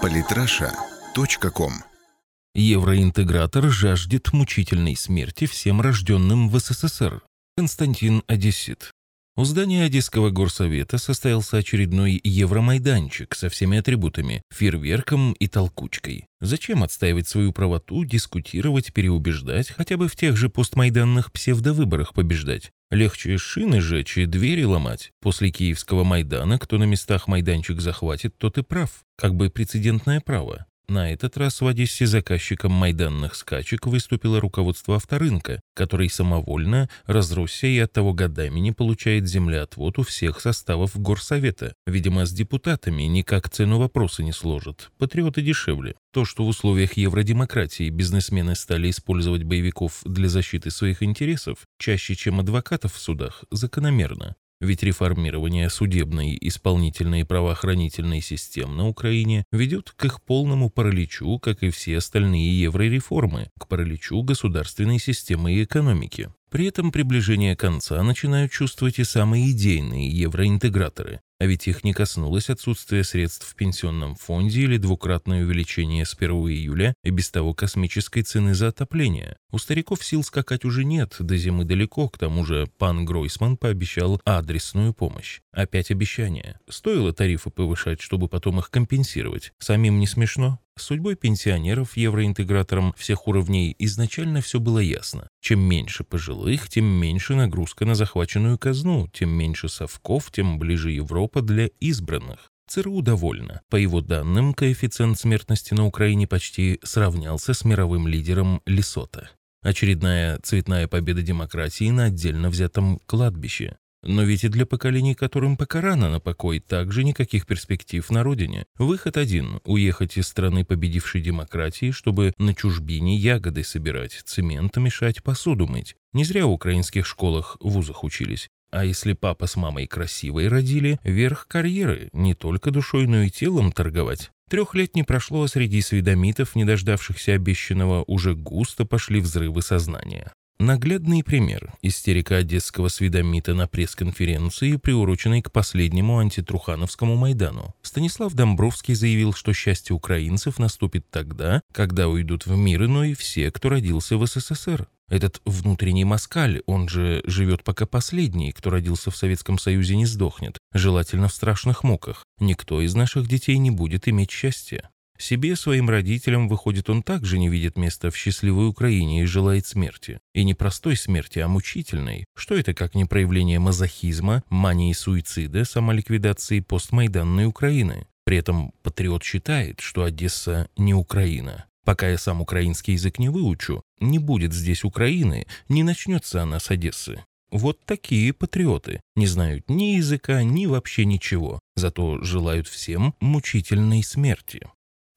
Политраша.ком Евроинтегратор жаждет мучительной смерти всем рожденным в СССР. Константин Одессит. У здания Одесского горсовета состоялся очередной Евромайданчик со всеми атрибутами, фейерверком и толкучкой. Зачем отстаивать свою правоту, дискутировать, переубеждать, хотя бы в тех же постмайданных псевдовыборах побеждать? Легче шины жечь и двери ломать. После киевского Майдана, кто на местах майданчик захватит, тот и прав. Как бы прецедентное право. На этот раз в Одессе заказчиком майданных скачек выступило руководство авторынка, который самовольно разросся и оттого годами не получает землеотвод у всех составов горсовета. Видимо, с депутатами никак цену вопроса не сложат. Патриоты дешевле. То, что в условиях евродемократии бизнесмены стали использовать боевиков для защиты своих интересов чаще, чем адвокатов в судах, закономерно. Ведь реформирование судебной, исполнительной и правоохранительной систем на Украине ведет к их полному параличу, как и все остальные еврореформы, к параличу государственной системы и экономики. При этом приближение конца начинают чувствовать и самые идейные евроинтеграторы, а ведь их не коснулось отсутствие средств в пенсионном фонде или двукратное увеличение с 1 июля и без того космической цены за отопление. У стариков сил скакать уже нет, до зимы далеко, к тому же пан Гройсман пообещал адресную помощь. Опять обещание. Стоило тарифы повышать, чтобы потом их компенсировать. Самим не смешно? Судьбой пенсионеров евроинтеграторам всех уровней изначально все было ясно. Чем меньше пожилых, тем меньше нагрузка на захваченную казну, тем меньше совков, тем ближе Европа для избранных. ЦРУ довольна. По его данным, коэффициент смертности на Украине почти сравнялся с мировым лидером Лесота. Очередная цветная победа демократии на отдельно взятом кладбище. Но ведь и для поколений, которым пока рано на покой, также никаких перспектив на родине. Выход один – уехать из страны победившей демократии, чтобы на чужбине ягоды собирать, цемент мешать, посуду мыть. Не зря в украинских школах, вузах учились. А если папа с мамой красивой родили, верх карьеры, не только душой, но и телом торговать. Трех лет не прошло, а среди сведомитов, не дождавшихся обещанного, уже густо пошли взрывы сознания. Наглядный пример – истерика одесского сведомита на пресс-конференции, приуроченной к последнему антитрухановскому Майдану. Станислав Домбровский заявил, что счастье украинцев наступит тогда, когда уйдут в мир иной все, кто родился в СССР. Этот внутренний москаль, он же живет пока последний, кто родился в Советском Союзе, не сдохнет, желательно в страшных муках. Никто из наших детей не будет иметь счастья. Себе, своим родителям, выходит, он также не видит места в счастливой Украине и желает смерти. И не простой смерти, а мучительной. Что это как не проявление мазохизма, мании суицида, самоликвидации постмайданной Украины? При этом патриот считает, что Одесса не Украина. Пока я сам украинский язык не выучу, не будет здесь Украины, не начнется она с Одессы. Вот такие патриоты. Не знают ни языка, ни вообще ничего. Зато желают всем мучительной смерти.